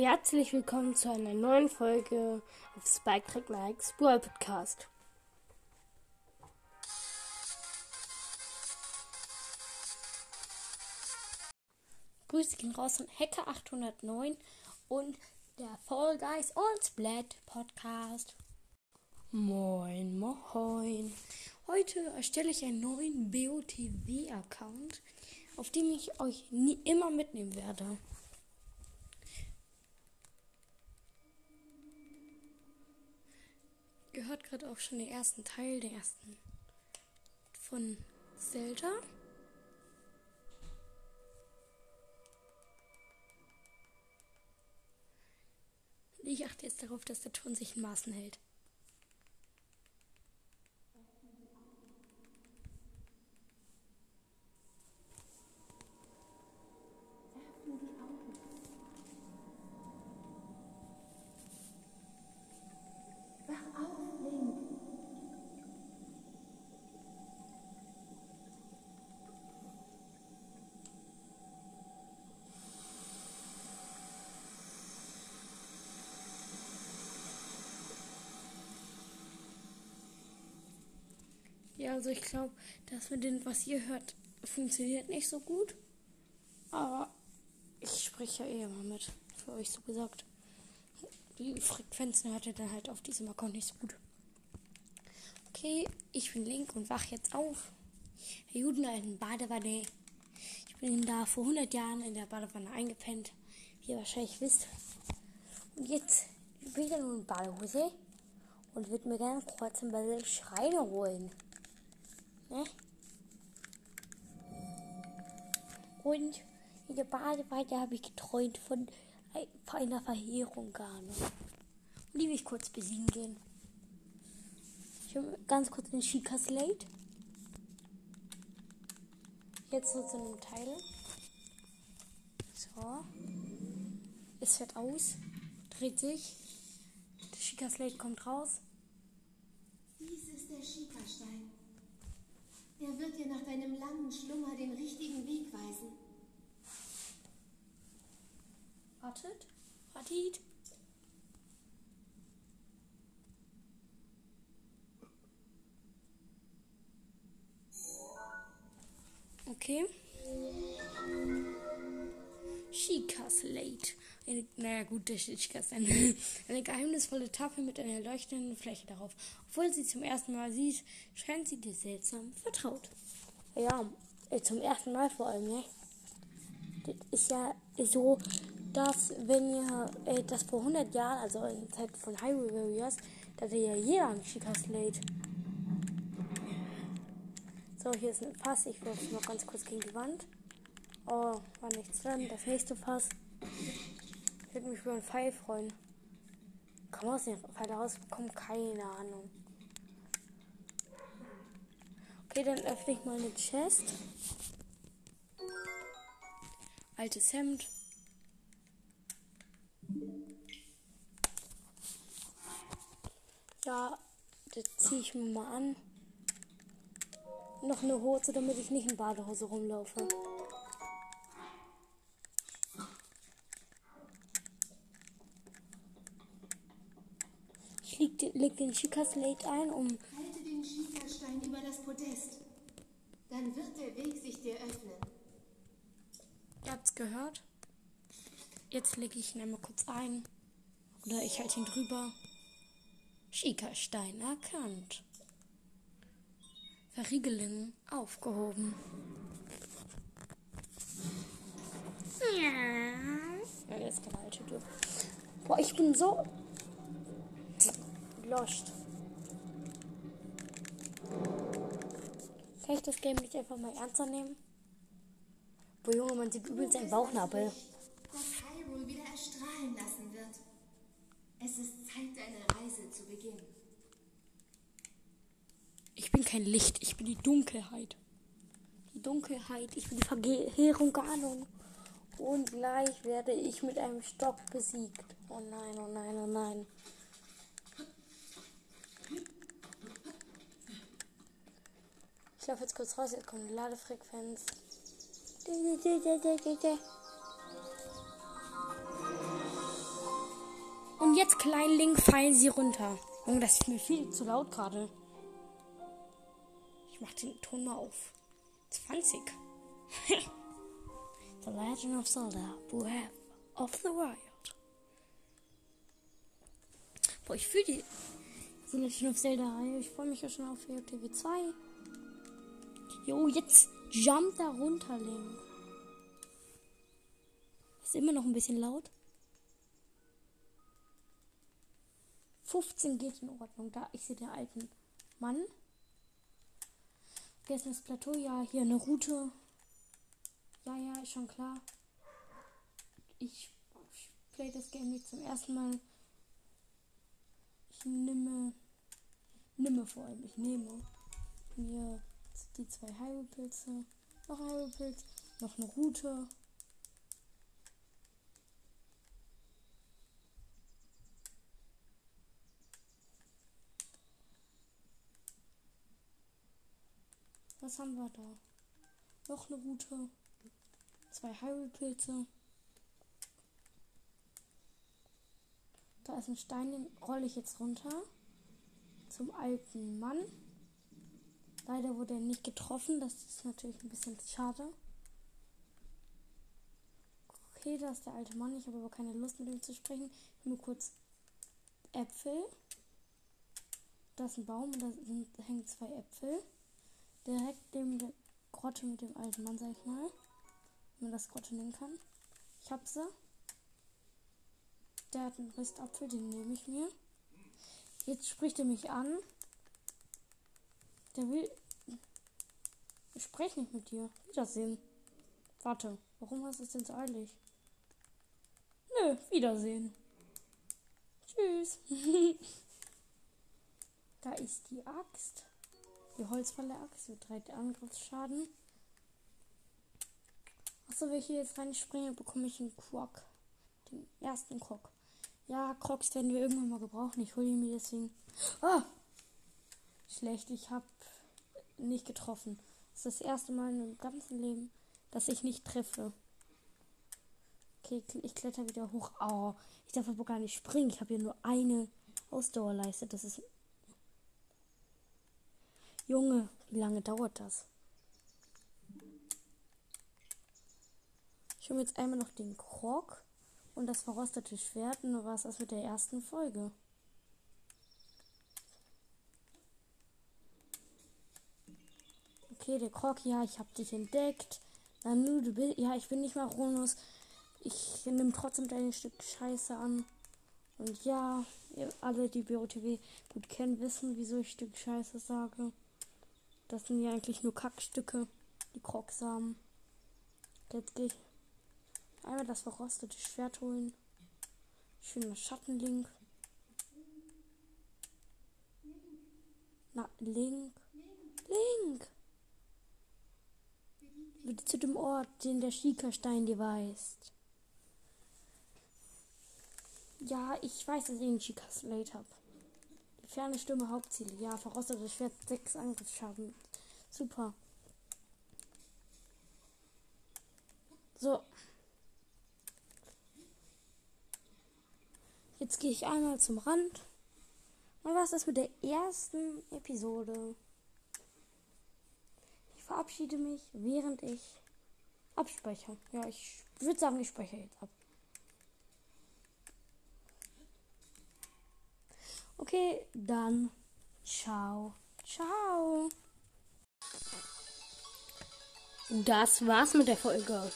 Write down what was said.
Herzlich willkommen zu einer neuen Folge auf Spike Track Nikes Brawl Podcast. Grüße gehen raus von Hacker 809 und der Fall Guys und Splat Podcast. Moin, moin. Heute erstelle ich einen neuen BOTW-Account, auf dem ich euch nie immer mitnehmen werde. Gehört gerade auch schon den ersten Teil, den ersten von Zelda. Ich achte jetzt darauf, dass der Ton sich in Maßen hält. Also ich glaube, das mit dem, was ihr hört, funktioniert nicht so gut. Aber ich spreche ja eh immer mit, für euch so gesagt. Die Frequenzen hört ihr dann halt auf diesem Account nicht so gut. Okay, ich bin Link und wach jetzt auf. Herr Juden alten Badewanne. Ich bin da vor 100 Jahren in der Badewanne eingepennt, wie ihr wahrscheinlich wisst. Und jetzt bin ich nur in Badehose und würde mir gerne kurz ein bisschen Schreine holen. Ne? Und in der Badewanne habe ich geträumt von einer Verheerung gar nicht. Und die will ich kurz besiegen gehen. Ich habe ganz kurz den Chica Slate. Jetzt nur zu einem Teil. So. Es fährt aus. Dreht sich. Der Chica Slate kommt raus. Dies ist der Chica-Stein. Er wird dir nach deinem langen Schlummer den richtigen Weg weisen. Wartet. Wartet. Okay. Chica Slate. Naja, gut, der Chica ist eine, eine geheimnisvolle Tafel mit einer leuchtenden Fläche darauf. Obwohl sie zum ersten Mal sieht, scheint sie dir seltsam vertraut. Ja, äh, zum ersten Mal vor allem, ne? Das ist ja so, dass wenn ihr äh, das vor 100 Jahren, also in der Zeit von Hyrule Warriors, da hatte ja jeder einen Chica Slate. So, hier ist ein Fass. Ich wirf noch ganz kurz gegen die Wand. Oh, war nichts drin. Das nächste Fass. Ich würde mich über einen Pfeil freuen. Komm aus dem Pfeil rausbekommen? Keine Ahnung. Okay, dann öffne ich mal eine Chest. Altes Hemd. Ja, das ziehe ich mir mal an. Noch eine Hose, damit ich nicht in Badehose rumlaufe. Ich leg den, leg den Chica Slate ein, um. Halte den Chica-Stein über das Podest. Dann wird der Weg sich dir öffnen. Ihr habt's gehört? Jetzt lege ich ihn einmal kurz ein. Oder ich halte ihn drüber. Chica-Stein erkannt. Verriegelung aufgehoben. Ja, jetzt keine alte Tür. Boah, ich bin so lost. Kann ich das Game nicht einfach mal ernster nehmen? Boah, Junge, man sieht übelst ein Bauchnabel. Das Hyrule wieder erstrahlen lassen wird. Es ist Zeit, deine Reise zu beginnen. Ich bin kein Licht, ich bin die Dunkelheit. Die Dunkelheit, ich bin die Verheerung Ahnung. Und gleich werde ich mit einem Stock besiegt. Oh nein, oh nein, oh nein. Laufe jetzt kurz raus, jetzt kommt eine Ladefrequenz. jetzt, Kleinling, fallen sie runter. Junge, das ist mir viel zu laut gerade. Ich mach den Ton mal auf. 20. the Legend of Zelda, Breath of the Wild. Boah, ich fühle die, die Legend of Zelda-Reihe. Ich freue mich ja schon auf WTW 2. Jo, jetzt jump da runter, Link. Ist immer noch ein bisschen laut. 15 geht in Ordnung. Da ich sehe den alten Mann. Ist das Plateau. Ja, hier eine Route. Ja, ja, ist schon klar. Ich, play das Game nicht zum ersten Mal. Ich nehme, nehme vor allem, ich nehme mir die zwei Hyrule-Pilze, noch ein noch eine Route. Was haben wir da? Noch eine Route. Zwei Hyrule-Pilze. Da ist ein Stein, den rolle ich jetzt runter. Zum alten Mann. Leider wurde er nicht getroffen. Das ist natürlich ein bisschen schade. Okay, da ist der alte Mann. Ich habe aber keine Lust mit ihm zu sprechen. Ich nur kurz Äpfel. Da ist ein Baum und da sind, hängen zwei Äpfel. Direkt neben der Grotte mit dem alten Mann, sag ich mal. Wenn man das Grotte nennen kann. Ich hab sie. Der hat einen Ristapfel, den nehme ich mir. Jetzt spricht er mich an. Der will. Ich spreche nicht mit dir. Wiedersehen. Warte, warum hast du es denn so eilig? Nö, Wiedersehen. Tschüss. da ist die Axt. Die Holzfalle Axt mit 3 Angriffsschaden. Achso, wenn ich hier jetzt reinspringe, bekomme ich einen Krog. Den ersten Krog. Ja, Crocs werden wir irgendwann mal gebrauchen. Ich hole ihn mir deswegen. Ah! Schlecht, ich habe nicht getroffen. Das ist das erste Mal in meinem ganzen Leben, dass ich nicht treffe. Okay, ich kletter wieder hoch. Oh, ich darf aber gar nicht springen. Ich habe hier nur eine Ausdauerleiste. Das ist. Junge, wie lange dauert das? Ich hole jetzt einmal noch den Krog und das verrostete Schwert. Und es das mit der ersten Folge. Okay, der Krog, ja, ich habe dich entdeckt. Nanu, du bist, ja, ich bin nicht mal Ronus. Ich nehme trotzdem dein Stück Scheiße an. Und ja, alle, die BOTW gut kennen, wissen, wieso ich Stück Scheiße sage. Das sind ja eigentlich nur Kackstücke, die Krogsamen. Jetzt gehe ich einmal das verrostete Schwert holen. Schöner Schattenlink. Na, Link. Link! Bitte zu dem Ort, den der Schiekerstein dir weist. Ja, ich weiß, dass ich einen Chica Slate habe. Die ferne Stimme Hauptziele. Ja, verrostetes Schwert, 6 Angriffsschaden. Super. So. Jetzt gehe ich einmal zum Rand. Und was ist mit der ersten Episode? Verabschiede mich, während ich abspeichere. Ja, ich würde sagen, ich speichere jetzt ab. Okay, dann ciao, ciao. Das war's mit der Folge.